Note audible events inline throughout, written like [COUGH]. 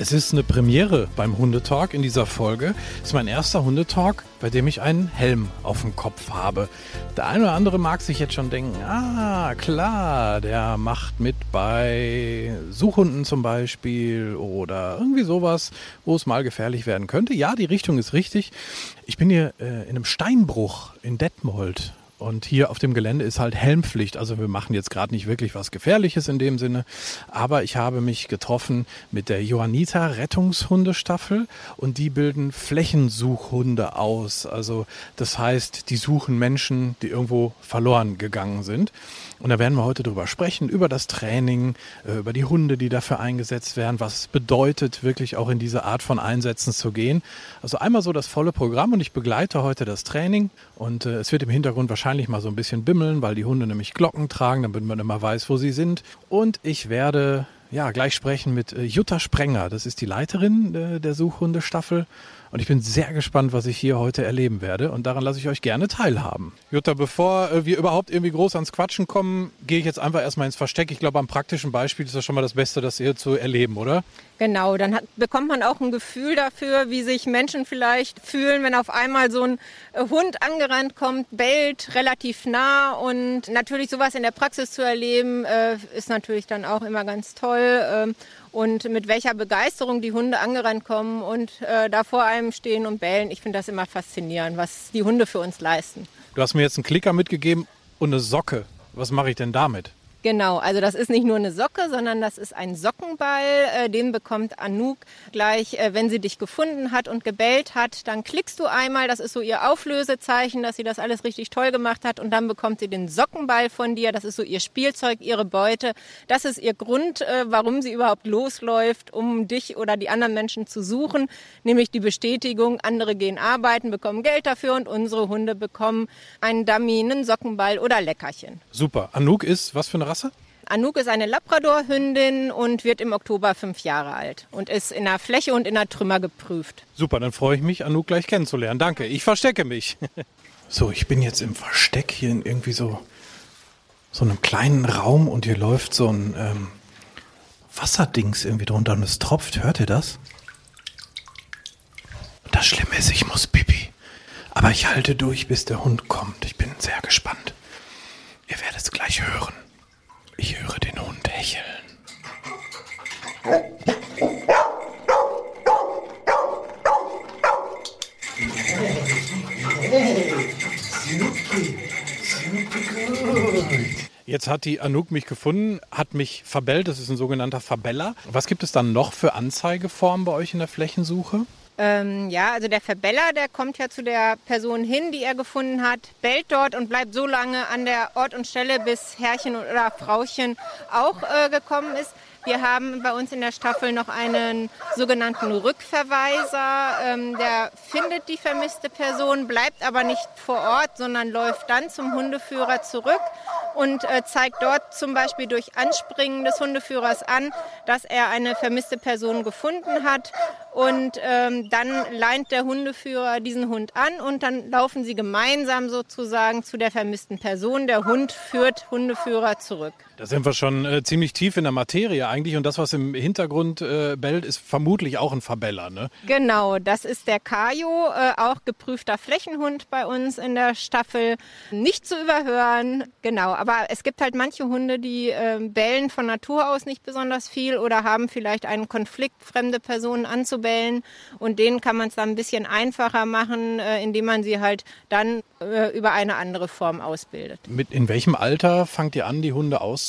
Es ist eine Premiere beim Hundetalk in dieser Folge. Es ist mein erster Hundetalk, bei dem ich einen Helm auf dem Kopf habe. Der eine oder andere mag sich jetzt schon denken, ah klar, der macht mit bei Suchhunden zum Beispiel oder irgendwie sowas, wo es mal gefährlich werden könnte. Ja, die Richtung ist richtig. Ich bin hier äh, in einem Steinbruch in Detmold und hier auf dem Gelände ist halt Helmpflicht. Also wir machen jetzt gerade nicht wirklich was Gefährliches in dem Sinne. Aber ich habe mich getroffen mit der Johanniter Rettungshundestaffel und die bilden Flächensuchhunde aus. Also das heißt, die suchen Menschen, die irgendwo verloren gegangen sind. Und da werden wir heute drüber sprechen, über das Training, äh, über die Hunde, die dafür eingesetzt werden, was es bedeutet, wirklich auch in diese Art von Einsätzen zu gehen. Also einmal so das volle Programm und ich begleite heute das Training und äh, es wird im Hintergrund wahrscheinlich mal so ein bisschen bimmeln, weil die Hunde nämlich Glocken tragen, damit man immer weiß, wo sie sind. Und ich werde ja gleich sprechen mit äh, Jutta Sprenger, das ist die Leiterin der Suchhundestaffel und ich bin sehr gespannt, was ich hier heute erleben werde. Und daran lasse ich euch gerne teilhaben. Jutta, bevor äh, wir überhaupt irgendwie groß ans Quatschen kommen, gehe ich jetzt einfach erstmal ins Versteck. Ich glaube, am praktischen Beispiel ist das schon mal das Beste, das hier zu erleben, oder? Genau, dann hat, bekommt man auch ein Gefühl dafür, wie sich Menschen vielleicht fühlen, wenn auf einmal so ein äh, Hund angerannt kommt, bellt relativ nah. Und natürlich sowas in der Praxis zu erleben, äh, ist natürlich dann auch immer ganz toll. Ähm, und mit welcher Begeisterung die Hunde angerannt kommen und äh, da vor einem stehen und bellen. Ich finde das immer faszinierend, was die Hunde für uns leisten. Du hast mir jetzt einen Klicker mitgegeben und eine Socke. Was mache ich denn damit? Genau, also das ist nicht nur eine Socke, sondern das ist ein Sockenball. Äh, den bekommt Anouk gleich, äh, wenn sie dich gefunden hat und gebellt hat. Dann klickst du einmal, das ist so ihr Auflösezeichen, dass sie das alles richtig toll gemacht hat. Und dann bekommt sie den Sockenball von dir. Das ist so ihr Spielzeug, ihre Beute. Das ist ihr Grund, äh, warum sie überhaupt losläuft, um dich oder die anderen Menschen zu suchen. Nämlich die Bestätigung, andere gehen arbeiten, bekommen Geld dafür und unsere Hunde bekommen einen Dummy, einen Sockenball oder Leckerchen. Super. Anouk ist was für eine Rasse? Anouk ist eine Labrador-Hündin und wird im Oktober fünf Jahre alt und ist in der Fläche und in der Trümmer geprüft. Super, dann freue ich mich, Anouk gleich kennenzulernen. Danke, ich verstecke mich. [LAUGHS] so, ich bin jetzt im Versteck hier in irgendwie so, so einem kleinen Raum und hier läuft so ein ähm, Wasserdings irgendwie drunter und es tropft. Hört ihr das? Und das Schlimme ist, ich muss pipi. Aber ich halte durch, bis der Hund kommt. Ich bin sehr gespannt. Ihr werdet es gleich hören. Ich höre den Hund hecheln. Jetzt hat die Anouk mich gefunden, hat mich verbellt. Das ist ein sogenannter Verbeller. Was gibt es dann noch für Anzeigeformen bei euch in der Flächensuche? Ähm, ja, also der Verbeller, der kommt ja zu der Person hin, die er gefunden hat, bellt dort und bleibt so lange an der Ort und Stelle, bis Herrchen oder Frauchen auch äh, gekommen ist. Wir haben bei uns in der Staffel noch einen sogenannten Rückverweiser. Ähm, der findet die vermisste Person, bleibt aber nicht vor Ort, sondern läuft dann zum Hundeführer zurück und äh, zeigt dort zum Beispiel durch Anspringen des Hundeführers an, dass er eine vermisste Person gefunden hat. Und ähm, dann leint der Hundeführer diesen Hund an und dann laufen sie gemeinsam sozusagen zu der vermissten Person. Der Hund führt Hundeführer zurück. Da sind wir schon äh, ziemlich tief in der Materie eigentlich und das, was im Hintergrund äh, bellt, ist vermutlich auch ein Verbeller, ne? Genau, das ist der Kajo, äh, auch geprüfter Flächenhund bei uns in der Staffel. Nicht zu überhören, genau. Aber es gibt halt manche Hunde, die äh, bellen von Natur aus nicht besonders viel oder haben vielleicht einen Konflikt, fremde Personen anzubellen. Und denen kann man es dann ein bisschen einfacher machen, äh, indem man sie halt dann äh, über eine andere Form ausbildet. Mit in welchem Alter fangt ihr an, die Hunde auszubilden?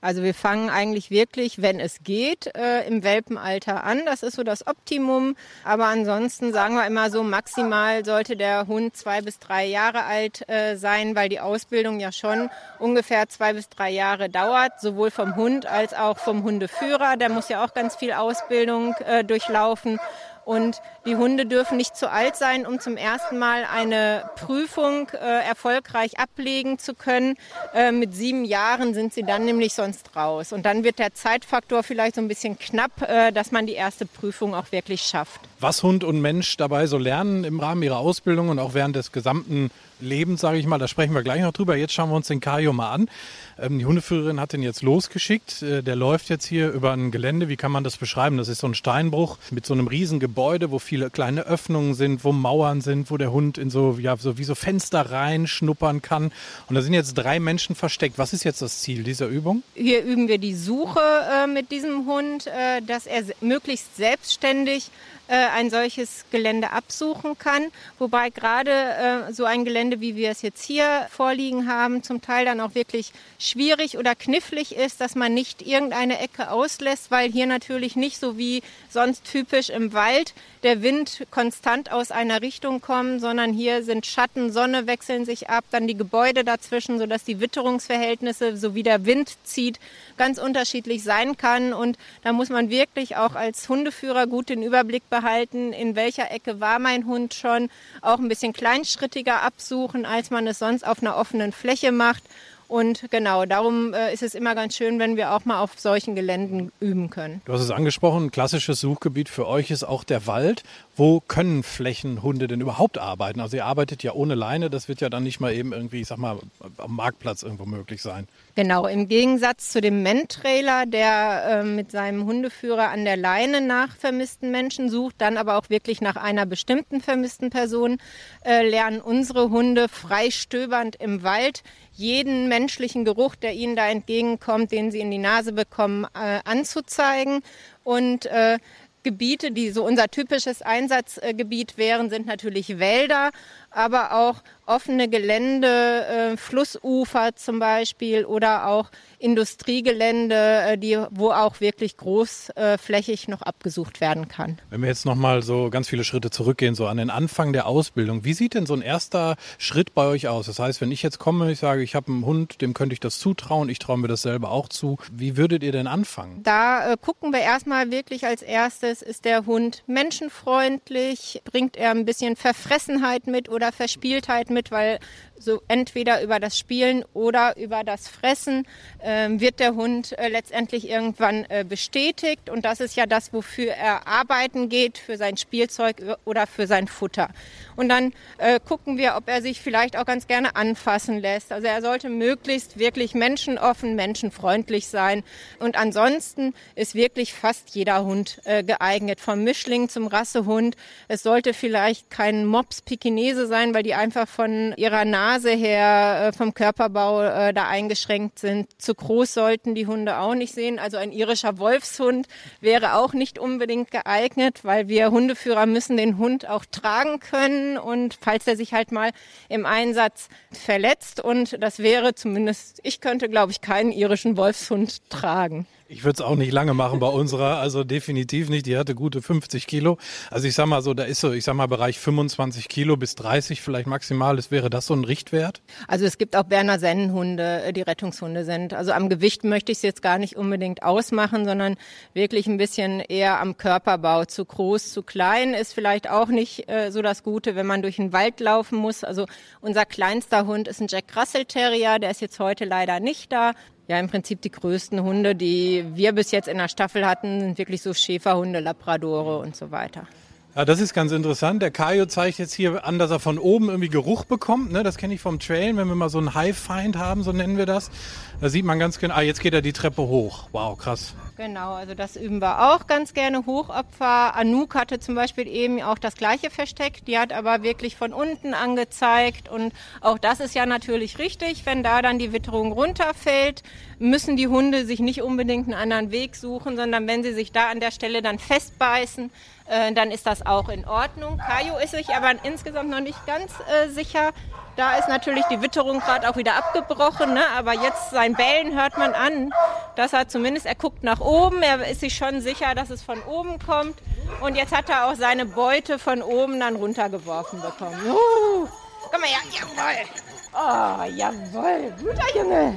Also wir fangen eigentlich wirklich, wenn es geht, äh, im Welpenalter an. Das ist so das Optimum. Aber ansonsten sagen wir immer so, maximal sollte der Hund zwei bis drei Jahre alt äh, sein, weil die Ausbildung ja schon ungefähr zwei bis drei Jahre dauert, sowohl vom Hund als auch vom Hundeführer. Der muss ja auch ganz viel Ausbildung äh, durchlaufen. Und die Hunde dürfen nicht zu alt sein, um zum ersten Mal eine Prüfung äh, erfolgreich ablegen zu können. Äh, mit sieben Jahren sind sie dann nämlich sonst raus. Und dann wird der Zeitfaktor vielleicht so ein bisschen knapp, äh, dass man die erste Prüfung auch wirklich schafft. Was Hund und Mensch dabei so lernen im Rahmen ihrer Ausbildung und auch während des gesamten Lebens, sage ich mal, da sprechen wir gleich noch drüber. Jetzt schauen wir uns den Kajo mal an. Ähm, die Hundeführerin hat den jetzt losgeschickt. Äh, der läuft jetzt hier über ein Gelände. Wie kann man das beschreiben? Das ist so ein Steinbruch mit so einem riesen Gebäude, wo viele kleine Öffnungen sind, wo Mauern sind, wo der Hund in so, ja, so wie so Fenster reinschnuppern kann. Und da sind jetzt drei Menschen versteckt. Was ist jetzt das Ziel dieser Übung? Hier üben wir die Suche äh, mit diesem Hund, äh, dass er möglichst selbstständig ein solches Gelände absuchen kann. Wobei gerade äh, so ein Gelände, wie wir es jetzt hier vorliegen haben, zum Teil dann auch wirklich schwierig oder knifflig ist, dass man nicht irgendeine Ecke auslässt, weil hier natürlich nicht so wie sonst typisch im Wald der Wind konstant aus einer Richtung kommt, sondern hier sind Schatten, Sonne wechseln sich ab, dann die Gebäude dazwischen, sodass die Witterungsverhältnisse, so wie der Wind zieht, ganz unterschiedlich sein kann. Und da muss man wirklich auch als Hundeführer gut den Überblick behalten, in welcher Ecke war mein Hund schon, auch ein bisschen kleinschrittiger absuchen, als man es sonst auf einer offenen Fläche macht. Und genau, darum äh, ist es immer ganz schön, wenn wir auch mal auf solchen Geländen üben können. Du hast es angesprochen, ein klassisches Suchgebiet für euch ist auch der Wald. Wo können Flächenhunde denn überhaupt arbeiten? Also ihr arbeitet ja ohne Leine, das wird ja dann nicht mal eben irgendwie, ich sag mal, am Marktplatz irgendwo möglich sein. Genau, im Gegensatz zu dem Men-Trailer, der äh, mit seinem Hundeführer an der Leine nach vermissten Menschen sucht, dann aber auch wirklich nach einer bestimmten vermissten Person, äh, lernen unsere Hunde frei stöbernd im Wald jeden menschlichen Geruch, der ihnen da entgegenkommt, den sie in die Nase bekommen, äh, anzuzeigen. Und äh, Gebiete, die so unser typisches Einsatzgebiet wären, sind natürlich Wälder, aber auch offene Gelände, äh, Flussufer zum Beispiel oder auch Industriegelände, äh, die, wo auch wirklich großflächig noch abgesucht werden kann. Wenn wir jetzt nochmal so ganz viele Schritte zurückgehen, so an den Anfang der Ausbildung, wie sieht denn so ein erster Schritt bei euch aus? Das heißt, wenn ich jetzt komme, ich sage, ich habe einen Hund, dem könnte ich das zutrauen, ich traue mir das selber auch zu. Wie würdet ihr denn anfangen? Da äh, gucken wir erstmal wirklich als erstes, ist der Hund menschenfreundlich, bringt er ein bisschen Verfressenheit mit oder Verspieltheit mit, weil so entweder über das Spielen oder über das Fressen ähm, wird der Hund äh, letztendlich irgendwann äh, bestätigt. Und das ist ja das, wofür er arbeiten geht, für sein Spielzeug oder für sein Futter. Und dann äh, gucken wir, ob er sich vielleicht auch ganz gerne anfassen lässt. Also er sollte möglichst wirklich menschenoffen, menschenfreundlich sein. Und ansonsten ist wirklich fast jeder Hund äh, geeignet, vom Mischling zum Rassehund. Es sollte vielleicht kein Mops-Pikinese sein, weil die einfach von ihrer Nase Nase her, äh, vom Körperbau äh, da eingeschränkt sind. Zu groß sollten die Hunde auch nicht sehen. Also ein irischer Wolfshund wäre auch nicht unbedingt geeignet, weil wir Hundeführer müssen den Hund auch tragen können und falls er sich halt mal im Einsatz verletzt und das wäre zumindest, ich könnte glaube ich keinen irischen Wolfshund tragen. Ich würde es auch nicht lange machen bei unserer, also definitiv nicht. Die hatte gute 50 Kilo. Also ich sag mal so, da ist so, ich sag mal Bereich 25 Kilo bis 30 vielleicht maximal. Das wäre das so ein Richtwert? Also es gibt auch Berner Sennenhunde, äh, die Rettungshunde sind. Also am Gewicht möchte ich es jetzt gar nicht unbedingt ausmachen, sondern wirklich ein bisschen eher am Körperbau. Zu groß, zu klein ist vielleicht auch nicht äh, so das Gute, wenn man durch den Wald laufen muss. Also unser kleinster Hund ist ein Jack Russell Terrier, der ist jetzt heute leider nicht da ja im Prinzip die größten Hunde, die wir bis jetzt in der Staffel hatten, sind wirklich so Schäferhunde, Labradore und so weiter. Ja, das ist ganz interessant. Der Kajo zeigt jetzt hier an, dass er von oben irgendwie Geruch bekommt. Ne? Das kenne ich vom Trail, wenn wir mal so einen High-Find haben, so nennen wir das. Da sieht man ganz genau, ah, jetzt geht er die Treppe hoch. Wow, krass. Genau, also das üben wir auch ganz gerne. Hochopfer. Anouk hatte zum Beispiel eben auch das gleiche Versteck. Die hat aber wirklich von unten angezeigt. Und auch das ist ja natürlich richtig. Wenn da dann die Witterung runterfällt, müssen die Hunde sich nicht unbedingt einen anderen Weg suchen, sondern wenn sie sich da an der Stelle dann festbeißen, äh, dann ist das auch in Ordnung. Kajo ist sich aber insgesamt noch nicht ganz äh, sicher. Da ist natürlich die Witterung gerade auch wieder abgebrochen, ne? aber jetzt sein Bellen hört man an, dass er zumindest, er guckt nach oben, er ist sich schon sicher, dass es von oben kommt und jetzt hat er auch seine Beute von oben dann runtergeworfen bekommen. Uh, komm mal her, jawohl. Oh, jawohl, guter Junge,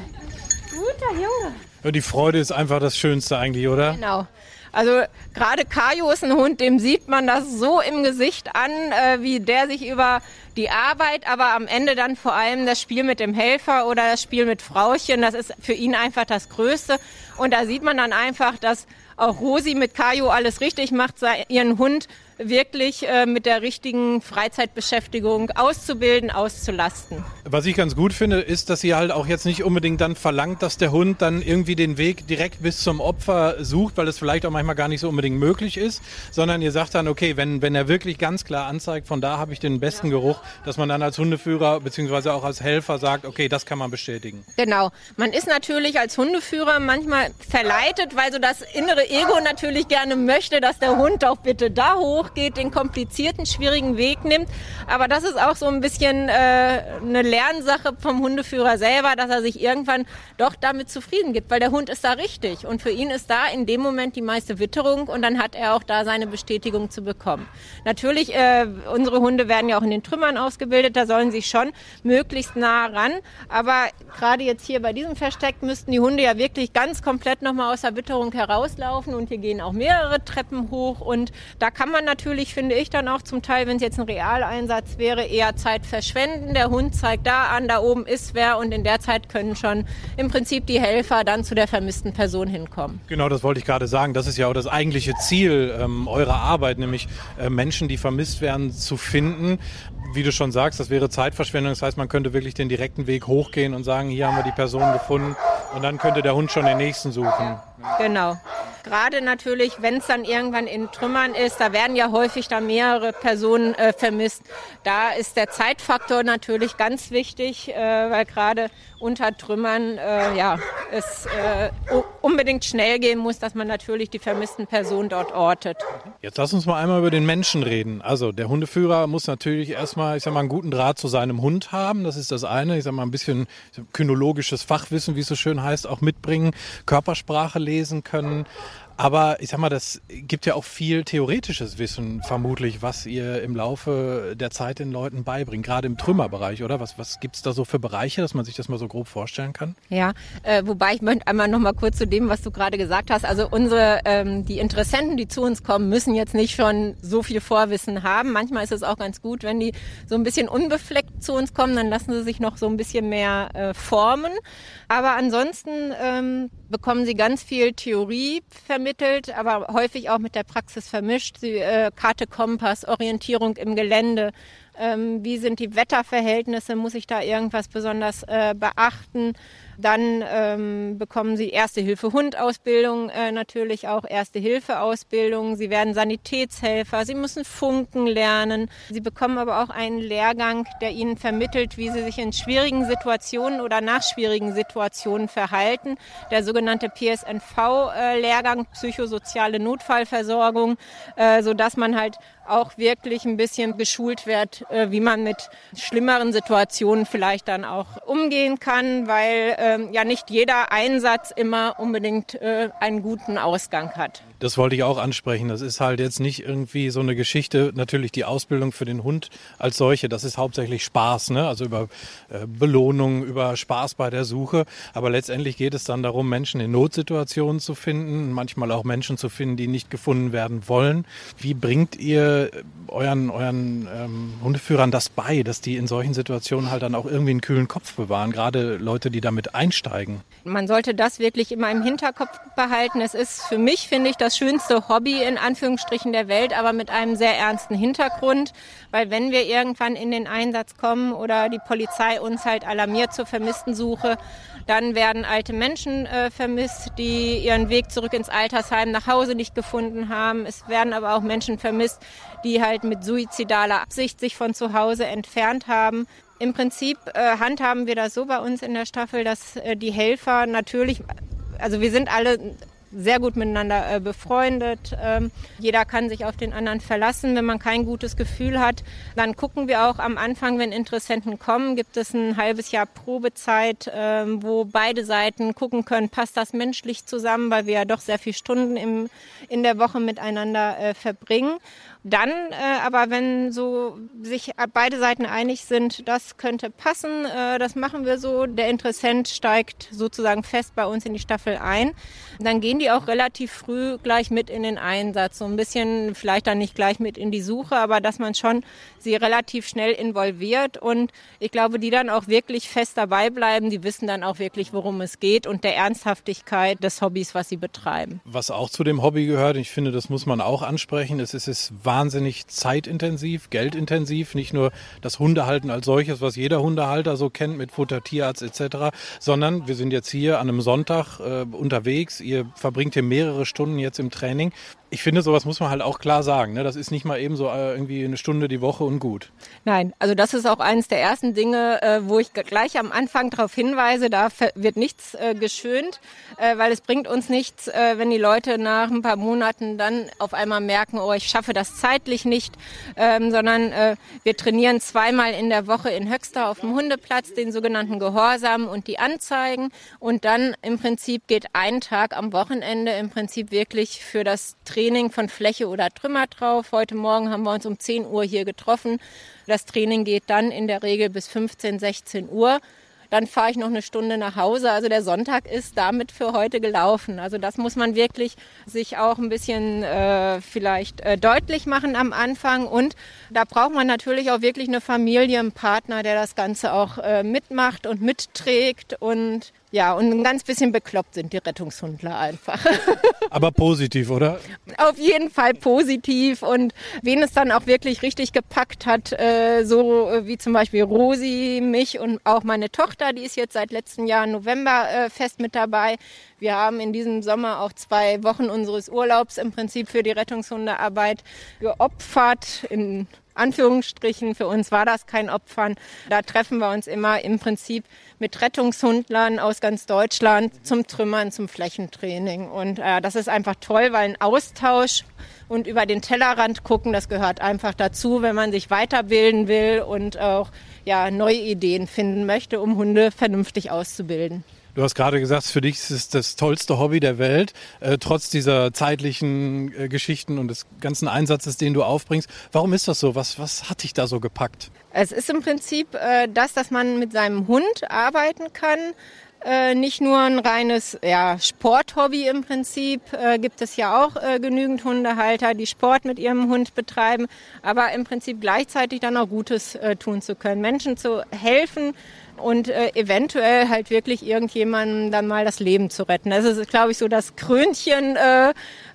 guter Junge. Ja, die Freude ist einfach das Schönste eigentlich, oder? Genau. Also gerade Kajo ist ein Hund, dem sieht man das so im Gesicht an, äh, wie der sich über die Arbeit, aber am Ende dann vor allem das Spiel mit dem Helfer oder das Spiel mit Frauchen, das ist für ihn einfach das Größte. Und da sieht man dann einfach, dass auch Rosi mit Kajo alles richtig macht, ihren Hund wirklich äh, mit der richtigen Freizeitbeschäftigung auszubilden, auszulasten. Was ich ganz gut finde, ist, dass sie halt auch jetzt nicht unbedingt dann verlangt, dass der Hund dann irgendwie den Weg direkt bis zum Opfer sucht, weil es vielleicht auch manchmal gar nicht so unbedingt möglich ist, sondern ihr sagt dann, okay, wenn, wenn er wirklich ganz klar anzeigt, von da habe ich den besten ja. Geruch, dass man dann als Hundeführer beziehungsweise auch als Helfer sagt, okay, das kann man bestätigen. Genau. Man ist natürlich als Hundeführer manchmal verleitet, weil so das innere Ego natürlich gerne möchte, dass der Hund doch bitte da hoch geht, den komplizierten, schwierigen Weg nimmt. Aber das ist auch so ein bisschen äh, eine Lernsache vom Hundeführer selber, dass er sich irgendwann doch damit zufrieden gibt, weil der Hund ist da richtig. Und für ihn ist da in dem Moment die meiste Witterung und dann hat er auch da seine Bestätigung zu bekommen. Natürlich, äh, unsere Hunde werden ja auch in den Trümmern ausgebildet, da sollen sie schon möglichst nah ran. Aber gerade jetzt hier bei diesem Versteck müssten die Hunde ja wirklich ganz komplett nochmal aus der Witterung herauslaufen und hier gehen auch mehrere Treppen hoch und da kann man natürlich finde ich dann auch zum Teil, wenn es jetzt ein Realeinsatz wäre, eher Zeit verschwenden. Der Hund zeigt da an, da oben ist wer und in der Zeit können schon im Prinzip die Helfer dann zu der vermissten Person hinkommen. Genau, das wollte ich gerade sagen. Das ist ja auch das eigentliche Ziel ähm, eurer Arbeit, nämlich äh, Menschen, die vermisst werden, zu finden. Wie du schon sagst, das wäre Zeitverschwendung. Das heißt, man könnte wirklich den direkten Weg hochgehen und sagen, hier haben wir die Person gefunden und dann könnte der Hund schon den nächsten suchen. Genau. Gerade natürlich, wenn es dann irgendwann in Trümmern ist, da werden ja häufig dann mehrere Personen äh, vermisst. Da ist der Zeitfaktor natürlich ganz wichtig, äh, weil gerade unter Trümmern äh, ja, es äh, unbedingt schnell gehen muss, dass man natürlich die vermissten Personen dort ortet. Jetzt lass uns mal einmal über den Menschen reden. Also der Hundeführer muss natürlich erstmal, ich sag mal, einen guten Draht zu seinem Hund haben. Das ist das eine. Ich sag mal, ein bisschen kynologisches Fachwissen, wie es so schön heißt, auch mitbringen, Körpersprache lesen können. Aber ich sag mal, das gibt ja auch viel theoretisches Wissen, vermutlich, was ihr im Laufe der Zeit den Leuten beibringt, gerade im Trümmerbereich, oder? Was, was gibt es da so für Bereiche, dass man sich das mal so grob vorstellen kann? Ja, äh, wobei ich möchte einmal noch mal kurz zu dem, was du gerade gesagt hast. Also unsere, ähm, die Interessenten, die zu uns kommen, müssen jetzt nicht schon so viel Vorwissen haben. Manchmal ist es auch ganz gut, wenn die so ein bisschen unbefleckt zu uns kommen, dann lassen sie sich noch so ein bisschen mehr äh, formen. Aber ansonsten ähm, bekommen sie ganz viel Theorie vermittelt, aber häufig auch mit der Praxis vermischt. Sie, äh, Karte, Kompass, Orientierung im Gelände. Ähm, wie sind die Wetterverhältnisse? Muss ich da irgendwas besonders äh, beachten? Dann ähm, bekommen sie Erste-Hilfe-Hund-Ausbildung, äh, natürlich auch Erste-Hilfe-Ausbildung. Sie werden Sanitätshelfer, sie müssen funken lernen. Sie bekommen aber auch einen Lehrgang, der ihnen vermittelt, wie sie sich in schwierigen Situationen oder nach schwierigen Situationen verhalten. Der sogenannte PSNV-Lehrgang, psychosoziale Notfallversorgung, äh, sodass man halt auch wirklich ein bisschen geschult wird, äh, wie man mit schlimmeren Situationen vielleicht dann auch umgehen kann, weil ähm, ja nicht jeder Einsatz immer unbedingt äh, einen guten Ausgang hat. Das wollte ich auch ansprechen. Das ist halt jetzt nicht irgendwie so eine Geschichte. Natürlich die Ausbildung für den Hund als solche, das ist hauptsächlich Spaß, ne? Also über äh, Belohnung, über Spaß bei der Suche. Aber letztendlich geht es dann darum, Menschen in Notsituationen zu finden, manchmal auch Menschen zu finden, die nicht gefunden werden wollen. Wie bringt ihr euren, euren ähm, Hundeführern das bei, dass die in solchen Situationen halt dann auch irgendwie einen kühlen Kopf bewahren, gerade Leute, die damit einsteigen? Man sollte das wirklich immer im Hinterkopf behalten. Es ist für mich, finde ich, das das schönste Hobby in Anführungsstrichen der Welt, aber mit einem sehr ernsten Hintergrund, weil wenn wir irgendwann in den Einsatz kommen oder die Polizei uns halt alarmiert zur Vermisstensuche, dann werden alte Menschen äh, vermisst, die ihren Weg zurück ins Altersheim nach Hause nicht gefunden haben. Es werden aber auch Menschen vermisst, die halt mit suizidaler Absicht sich von zu Hause entfernt haben. Im Prinzip äh, handhaben wir das so bei uns in der Staffel, dass äh, die Helfer natürlich, also wir sind alle sehr gut miteinander äh, befreundet. Ähm, jeder kann sich auf den anderen verlassen. Wenn man kein gutes Gefühl hat, dann gucken wir auch am Anfang, wenn Interessenten kommen, gibt es ein halbes Jahr Probezeit, äh, wo beide Seiten gucken können, passt das menschlich zusammen, weil wir ja doch sehr viele Stunden im, in der Woche miteinander äh, verbringen. Dann äh, aber, wenn so sich beide Seiten einig sind, das könnte passen, äh, das machen wir so, der Interessent steigt sozusagen fest bei uns in die Staffel ein, dann gehen die auch relativ früh gleich mit in den Einsatz. So ein bisschen, vielleicht dann nicht gleich mit in die Suche, aber dass man schon sie relativ schnell involviert. Und ich glaube, die dann auch wirklich fest dabei bleiben, die wissen dann auch wirklich, worum es geht und der Ernsthaftigkeit des Hobbys, was sie betreiben. Was auch zu dem Hobby gehört, ich finde, das muss man auch ansprechen, es ist, es wahnsinnig zeitintensiv, geldintensiv, nicht nur das Hundehalten als solches, was jeder Hundehalter so kennt mit Futter, Tierarzt etc., sondern wir sind jetzt hier an einem Sonntag äh, unterwegs, ihr verbringt hier mehrere Stunden jetzt im Training ich finde, sowas muss man halt auch klar sagen. Ne? Das ist nicht mal eben so äh, irgendwie eine Stunde die Woche und gut. Nein, also das ist auch eines der ersten Dinge, äh, wo ich gleich am Anfang darauf hinweise, da wird nichts äh, geschönt, weil es bringt uns nichts, wenn die Leute nach ein paar Monaten dann auf einmal merken, oh, ich schaffe das zeitlich nicht, ähm, sondern wir trainieren zweimal in der Woche in Höxter auf dem Hundeplatz, den sogenannten Gehorsam und die Anzeigen und dann im Prinzip geht ein Tag am Wochenende im Prinzip wirklich für das Training Training von Fläche oder Trümmer drauf. Heute Morgen haben wir uns um 10 Uhr hier getroffen. Das Training geht dann in der Regel bis 15, 16 Uhr. Dann fahre ich noch eine Stunde nach Hause. Also der Sonntag ist damit für heute gelaufen. Also das muss man wirklich sich auch ein bisschen äh, vielleicht äh, deutlich machen am Anfang. Und da braucht man natürlich auch wirklich eine Familie, einen Partner, der das Ganze auch äh, mitmacht und mitträgt und ja, und ein ganz bisschen bekloppt sind die Rettungshundler einfach. [LAUGHS] Aber positiv, oder? Auf jeden Fall positiv. Und wen es dann auch wirklich richtig gepackt hat, äh, so äh, wie zum Beispiel Rosi, mich und auch meine Tochter, die ist jetzt seit letztem Jahr November äh, fest mit dabei. Wir haben in diesem Sommer auch zwei Wochen unseres Urlaubs im Prinzip für die Rettungshundearbeit geopfert in Anführungsstrichen. Für uns war das kein Opfern. Da treffen wir uns immer im Prinzip mit Rettungshundlern aus ganz Deutschland zum Trümmern, zum Flächentraining. Und äh, das ist einfach toll, weil ein Austausch und über den Tellerrand gucken, das gehört einfach dazu, wenn man sich weiterbilden will und auch ja, neue Ideen finden möchte, um Hunde vernünftig auszubilden. Du hast gerade gesagt, für dich ist es das tollste Hobby der Welt, äh, trotz dieser zeitlichen äh, Geschichten und des ganzen Einsatzes, den du aufbringst. Warum ist das so? Was, was hat dich da so gepackt? Es ist im Prinzip äh, das, dass man mit seinem Hund arbeiten kann. Äh, nicht nur ein reines ja, Sporthobby im Prinzip, äh, gibt es ja auch äh, genügend Hundehalter, die Sport mit ihrem Hund betreiben, aber im Prinzip gleichzeitig dann auch Gutes äh, tun zu können, Menschen zu helfen, und äh, eventuell halt wirklich irgendjemandem dann mal das Leben zu retten. Das ist, glaube ich, so das Krönchen, äh,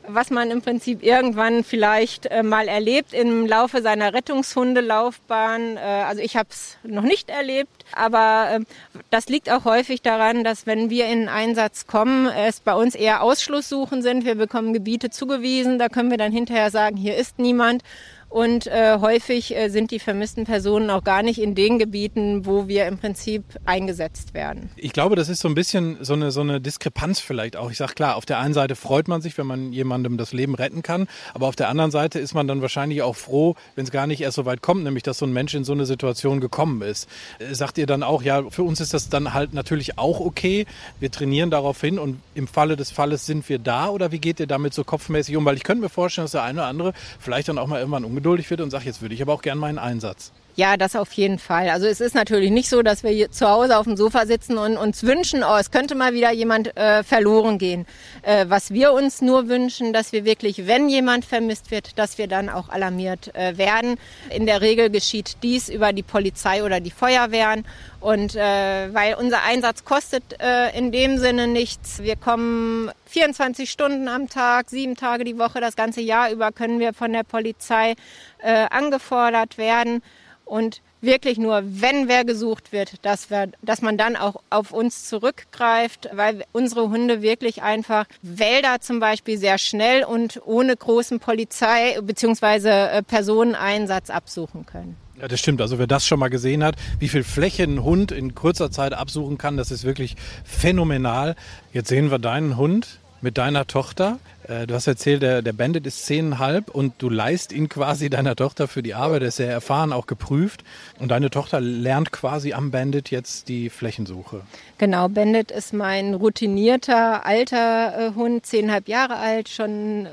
was man im Prinzip irgendwann vielleicht äh, mal erlebt im Laufe seiner Rettungshundelaufbahn. Äh, also ich habe es noch nicht erlebt, aber äh, das liegt auch häufig daran, dass wenn wir in Einsatz kommen, es bei uns eher Ausschlusssuchen sind. Wir bekommen Gebiete zugewiesen, da können wir dann hinterher sagen, hier ist niemand. Und äh, häufig äh, sind die vermissten Personen auch gar nicht in den Gebieten, wo wir im Prinzip eingesetzt werden. Ich glaube, das ist so ein bisschen so eine, so eine Diskrepanz vielleicht auch. Ich sage klar, auf der einen Seite freut man sich, wenn man jemandem das Leben retten kann, aber auf der anderen Seite ist man dann wahrscheinlich auch froh, wenn es gar nicht erst so weit kommt, nämlich dass so ein Mensch in so eine Situation gekommen ist. Äh, sagt ihr dann auch, ja, für uns ist das dann halt natürlich auch okay. Wir trainieren darauf hin und im Falle des Falles sind wir da oder wie geht ihr damit so kopfmäßig um? Weil ich könnte mir vorstellen, dass der eine oder andere vielleicht dann auch mal irgendwann umgedreht ungeduldig wird und sagt, jetzt würde ich aber auch gern meinen Einsatz. Ja, das auf jeden Fall. Also es ist natürlich nicht so, dass wir hier zu Hause auf dem Sofa sitzen und uns wünschen, oh, es könnte mal wieder jemand äh, verloren gehen. Äh, was wir uns nur wünschen, dass wir wirklich, wenn jemand vermisst wird, dass wir dann auch alarmiert äh, werden. In der Regel geschieht dies über die Polizei oder die Feuerwehren. Und äh, weil unser Einsatz kostet äh, in dem Sinne nichts. Wir kommen 24 Stunden am Tag, sieben Tage die Woche, das ganze Jahr über können wir von der Polizei äh, angefordert werden. Und wirklich nur, wenn wer gesucht wird, dass, wir, dass man dann auch auf uns zurückgreift, weil unsere Hunde wirklich einfach Wälder zum Beispiel sehr schnell und ohne großen Polizei- bzw. Äh, Personeneinsatz absuchen können. Ja, das stimmt. Also wer das schon mal gesehen hat, wie viel Fläche ein Hund in kurzer Zeit absuchen kann, das ist wirklich phänomenal. Jetzt sehen wir deinen Hund mit deiner Tochter. Äh, du hast erzählt, der, der Bandit ist zehnhalb und du leist ihn quasi [LAUGHS] deiner Tochter für die Arbeit. Er ist sehr erfahren, auch geprüft. Und deine Tochter lernt quasi am Bandit jetzt die Flächensuche. Genau, Bandit ist mein routinierter alter äh, Hund, zehnhalb Jahre alt, schon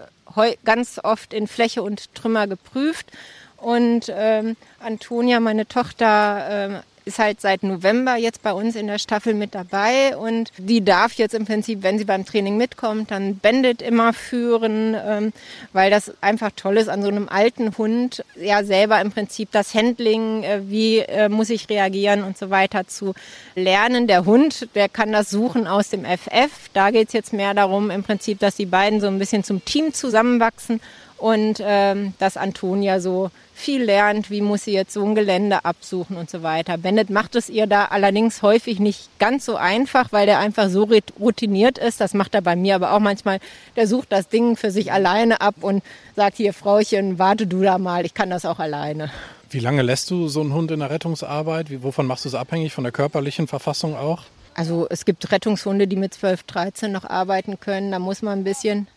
ganz oft in Fläche und Trümmer geprüft. Und ähm, Antonia, meine Tochter, ähm, ist halt seit November jetzt bei uns in der Staffel mit dabei und die darf jetzt im Prinzip, wenn sie beim Training mitkommt, dann Bandit immer führen, ähm, weil das einfach toll ist an so einem alten Hund, ja selber im Prinzip das Handling, äh, wie äh, muss ich reagieren und so weiter zu lernen. Der Hund, der kann das suchen aus dem FF. Da geht es jetzt mehr darum, im Prinzip, dass die beiden so ein bisschen zum Team zusammenwachsen und ähm, dass Antonia so viel lernt, wie muss sie jetzt so ein Gelände absuchen und so weiter. Bennett macht es ihr da allerdings häufig nicht ganz so einfach, weil der einfach so routiniert ist. Das macht er bei mir aber auch manchmal. Der sucht das Ding für sich alleine ab und sagt hier, Frauchen, warte du da mal, ich kann das auch alleine. Wie lange lässt du so einen Hund in der Rettungsarbeit? Wovon machst du es abhängig? Von der körperlichen Verfassung auch? Also es gibt Rettungshunde, die mit 12, 13 noch arbeiten können. Da muss man ein bisschen...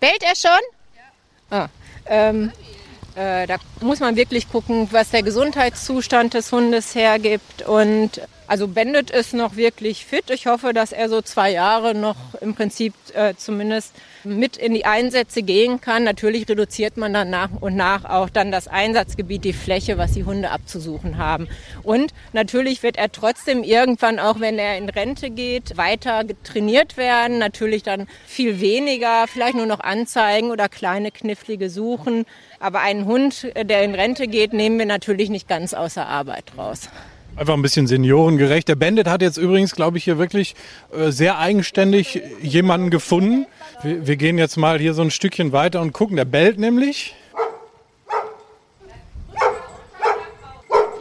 Bellt er schon? Ja. Ah, ähm, äh, da muss man wirklich gucken, was der Gesundheitszustand des Hundes hergibt. Und also Bandit ist noch wirklich fit. Ich hoffe, dass er so zwei Jahre noch im Prinzip äh, zumindest mit in die Einsätze gehen kann. Natürlich reduziert man dann nach und nach auch dann das Einsatzgebiet, die Fläche, was die Hunde abzusuchen haben. Und natürlich wird er trotzdem irgendwann, auch wenn er in Rente geht, weiter trainiert werden. Natürlich dann viel weniger, vielleicht nur noch Anzeigen oder kleine knifflige Suchen. Aber einen Hund, der in Rente geht, nehmen wir natürlich nicht ganz außer Arbeit raus. Einfach ein bisschen seniorengerecht. Der Bandit hat jetzt übrigens, glaube ich, hier wirklich äh, sehr eigenständig jemanden gefunden. Wir, wir, gehen jetzt mal hier so ein Stückchen weiter und gucken. Der bellt nämlich.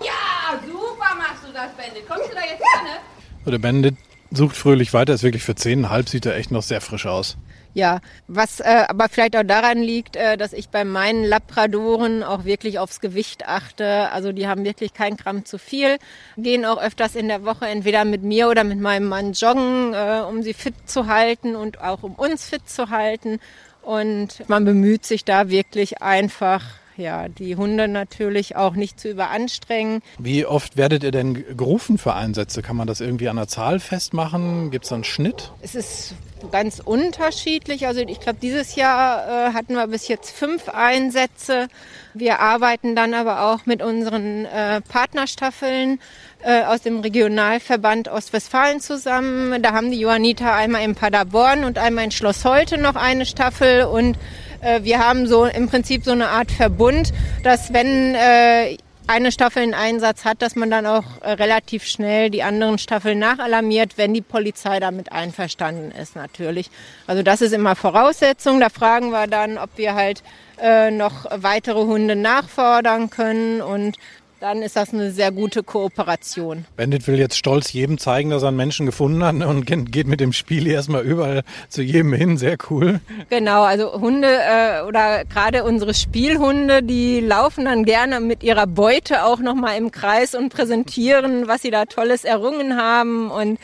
Ja, super machst du das, Bandit. Kommst du da jetzt gerne? So, der Bandit sucht fröhlich weiter. Ist wirklich für zehneinhalb sieht er echt noch sehr frisch aus. Ja, was äh, aber vielleicht auch daran liegt, äh, dass ich bei meinen Labradoren auch wirklich aufs Gewicht achte. Also die haben wirklich kein Gramm zu viel, gehen auch öfters in der Woche entweder mit mir oder mit meinem Mann joggen, äh, um sie fit zu halten und auch um uns fit zu halten. Und man bemüht sich da wirklich einfach ja, die Hunde natürlich auch nicht zu überanstrengen. Wie oft werdet ihr denn gerufen für Einsätze? Kann man das irgendwie an der Zahl festmachen? Gibt es da einen Schnitt? Es ist ganz unterschiedlich. Also ich glaube, dieses Jahr äh, hatten wir bis jetzt fünf Einsätze. Wir arbeiten dann aber auch mit unseren äh, Partnerstaffeln äh, aus dem Regionalverband Ostwestfalen zusammen. Da haben die Johanniter einmal in Paderborn und einmal in Schloss Holte noch eine Staffel und wir haben so im Prinzip so eine Art Verbund, dass wenn äh, eine Staffel einen Einsatz hat, dass man dann auch äh, relativ schnell die anderen Staffeln nachalarmiert, wenn die Polizei damit einverstanden ist natürlich. Also das ist immer Voraussetzung. Da fragen wir dann, ob wir halt äh, noch weitere Hunde nachfordern können und dann ist das eine sehr gute Kooperation. Bandit will jetzt stolz jedem zeigen, dass er einen Menschen gefunden hat und geht mit dem Spiel erstmal überall zu jedem hin. Sehr cool. Genau, also Hunde äh, oder gerade unsere Spielhunde, die laufen dann gerne mit ihrer Beute auch nochmal im Kreis und präsentieren, was sie da Tolles errungen haben und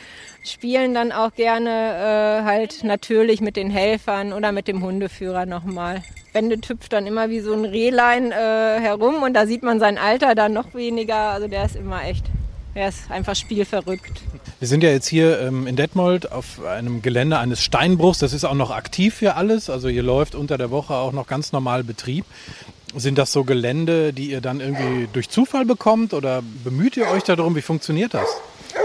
spielen dann auch gerne äh, halt natürlich mit den Helfern oder mit dem Hundeführer nochmal. Bandit hüpft dann immer wie so ein Rehlein äh, herum und da sieht man sein Alter dann noch weniger. Also der ist immer echt, er ist einfach spielverrückt. Wir sind ja jetzt hier ähm, in Detmold auf einem Gelände eines Steinbruchs. Das ist auch noch aktiv für alles. Also hier läuft unter der Woche auch noch ganz normal Betrieb. Sind das so Gelände, die ihr dann irgendwie durch Zufall bekommt oder bemüht ihr euch darum? Wie funktioniert das?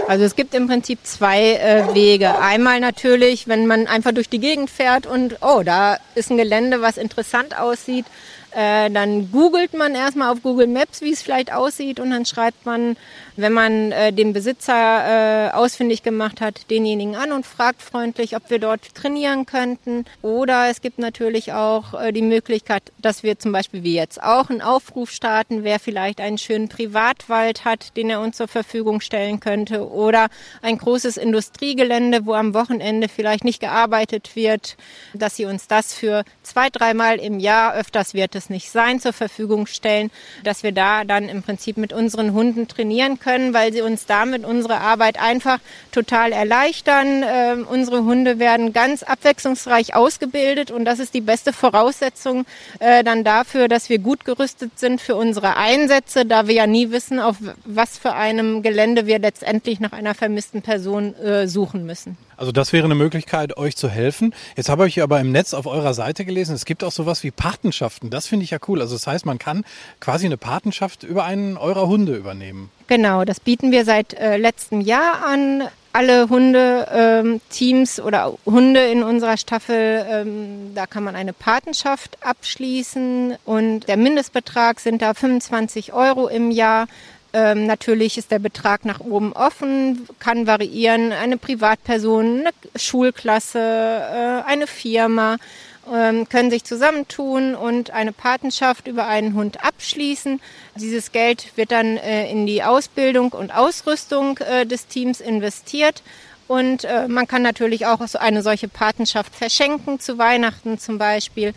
Also es gibt im Prinzip zwei äh, Wege. Einmal natürlich, wenn man einfach durch die Gegend fährt und oh, da ist ein Gelände, was interessant aussieht, äh, dann googelt man erstmal auf Google Maps, wie es vielleicht aussieht und dann schreibt man, wenn man äh, den Besitzer äh, ausfindig gemacht hat, denjenigen an und fragt freundlich, ob wir dort trainieren könnten. Oder es gibt natürlich auch äh, die Möglichkeit, dass wir zum Beispiel wie jetzt auch einen Aufruf starten, wer vielleicht einen schönen Privatwald hat, den er uns zur Verfügung stellen könnte. Oder ein großes Industriegelände, wo am Wochenende vielleicht nicht gearbeitet wird, dass sie uns das für zwei, dreimal im Jahr, öfters wird es nicht sein, zur Verfügung stellen, dass wir da dann im Prinzip mit unseren Hunden trainieren können, weil sie uns damit unsere Arbeit einfach total erleichtern. Äh, unsere Hunde werden ganz abwechslungsreich ausgebildet und das ist die beste Voraussetzung äh, dann dafür, dass wir gut gerüstet sind für unsere Einsätze, da wir ja nie wissen, auf was für einem Gelände wir letztendlich nach einer vermissten Person äh, suchen müssen. Also das wäre eine Möglichkeit, euch zu helfen. Jetzt habe ich aber im Netz auf eurer Seite gelesen, es gibt auch sowas wie Patenschaften. Das finde ich ja cool. Also das heißt, man kann quasi eine Patenschaft über einen eurer Hunde übernehmen. Genau, das bieten wir seit äh, letztem Jahr an. Alle Hundeteams ähm, oder Hunde in unserer Staffel, ähm, da kann man eine Patenschaft abschließen und der Mindestbetrag sind da 25 Euro im Jahr. Ähm, natürlich ist der Betrag nach oben offen, kann variieren. Eine Privatperson, eine Schulklasse, äh, eine Firma können sich zusammentun und eine Patenschaft über einen Hund abschließen. Dieses Geld wird dann äh, in die Ausbildung und Ausrüstung äh, des Teams investiert. Und äh, man kann natürlich auch eine solche Patenschaft verschenken, zu Weihnachten zum Beispiel.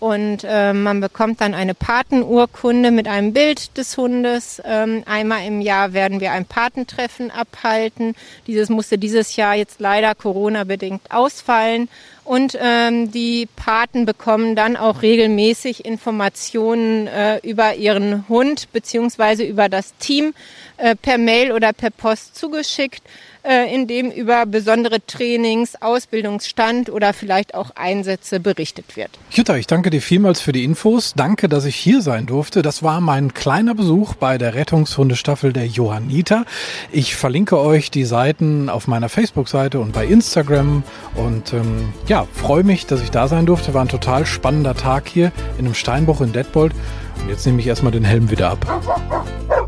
Und man bekommt dann eine Patenurkunde mit einem Bild des Hundes. Ähm, einmal im Jahr werden wir ein Patentreffen abhalten. Dieses musste dieses Jahr jetzt leider Corona-bedingt ausfallen. Und ähm, die Paten bekommen dann auch regelmäßig Informationen äh, über ihren Hund beziehungsweise über das Team per Mail oder per Post zugeschickt äh, in dem über besondere Trainings, Ausbildungsstand oder vielleicht auch Einsätze berichtet wird. Jutta, ich danke dir vielmals für die Infos. Danke, dass ich hier sein durfte. Das war mein kleiner Besuch bei der Rettungshundestaffel der Johanniter. Ich verlinke euch die Seiten auf meiner Facebook-Seite und bei Instagram und ähm, ja, freue mich, dass ich da sein durfte. War ein total spannender Tag hier in einem Steinbruch in Detmold. Und jetzt nehme ich erstmal den Helm wieder ab.